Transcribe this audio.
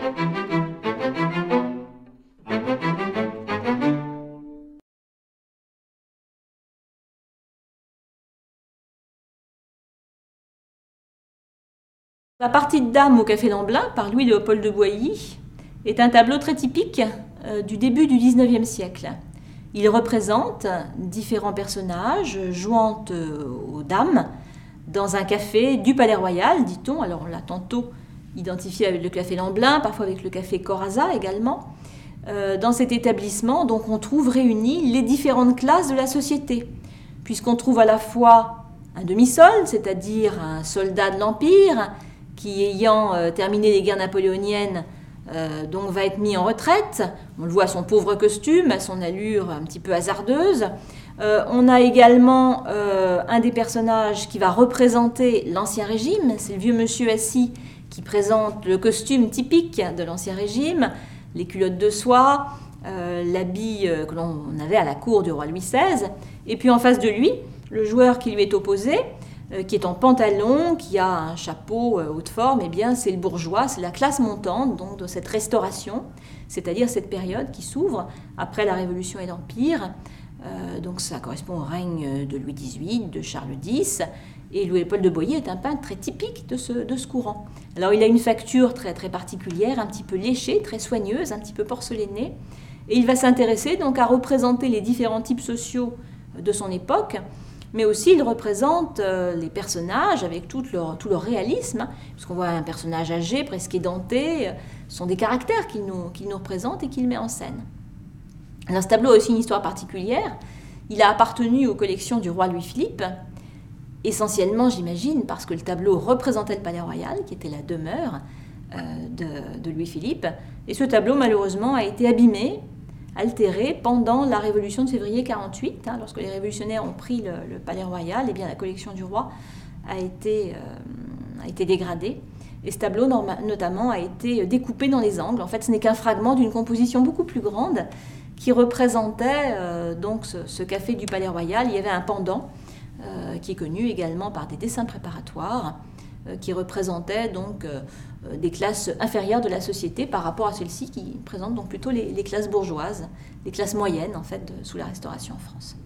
La partie de dame au Café Lamblin par Louis-Léopold de Boilly est un tableau très typique euh, du début du XIXe siècle. Il représente différents personnages jouant euh, aux dames dans un café du Palais Royal, dit-on. Alors on l'a tantôt identifié avec le Café Lamblin, parfois avec le Café Corazza également. Euh, dans cet établissement, donc, on trouve réunies les différentes classes de la société, puisqu'on trouve à la fois un demi-solde, c'est-à-dire un soldat de l'Empire, qui, ayant euh, terminé les guerres napoléoniennes, euh, donc va être mis en retraite. On le voit à son pauvre costume, à son allure un petit peu hasardeuse. On a également un des personnages qui va représenter l'Ancien Régime, c'est le vieux monsieur assis qui présente le costume typique de l'Ancien Régime, les culottes de soie, l'habit que l'on avait à la cour du roi Louis XVI. Et puis en face de lui, le joueur qui lui est opposé, euh, qui est en pantalon, qui a un chapeau euh, haute forme, eh bien c'est le bourgeois, c'est la classe montante donc de cette restauration, c'est-à-dire cette période qui s'ouvre après la Révolution et l'Empire. Euh, donc ça correspond au règne de Louis XVIII, de Charles X, et Louis-Paul de Boyer est un peintre très typique de ce, de ce courant. Alors il a une facture très, très particulière, un petit peu léchée, très soigneuse, un petit peu porcelainée, et il va s'intéresser donc à représenter les différents types sociaux de son époque, mais aussi il représente euh, les personnages avec tout leur, tout leur réalisme, puisqu'on voit un personnage âgé, presque édenté, euh, ce sont des caractères qu'il nous, qu'il nous représente et qu'il met en scène. Alors, ce tableau a aussi une histoire particulière. Il a appartenu aux collections du roi Louis-Philippe, essentiellement, j'imagine, parce que le tableau représentait le palais royal, qui était la demeure euh, de, Louis-Philippe. Et ce tableau, malheureusement, a été abîmé altéré pendant la Révolution de février 48, hein, lorsque les révolutionnaires ont pris le, palais royal, et eh bien la collection du roi a été, euh, dégradée. Et ce tableau, notamment, a été découpé dans les angles. En fait, ce n'est qu'un fragment d'une composition beaucoup plus grande qui représentait euh, donc ce, café du Palais Royal. Il y avait un pendant qui est connu également par des dessins préparatoires qui représentait donc euh, des classes inférieures de la société par rapport à celle-ci qui présente donc plutôt les, classes bourgeoises, les classes moyennes en fait sous la Restauration en France.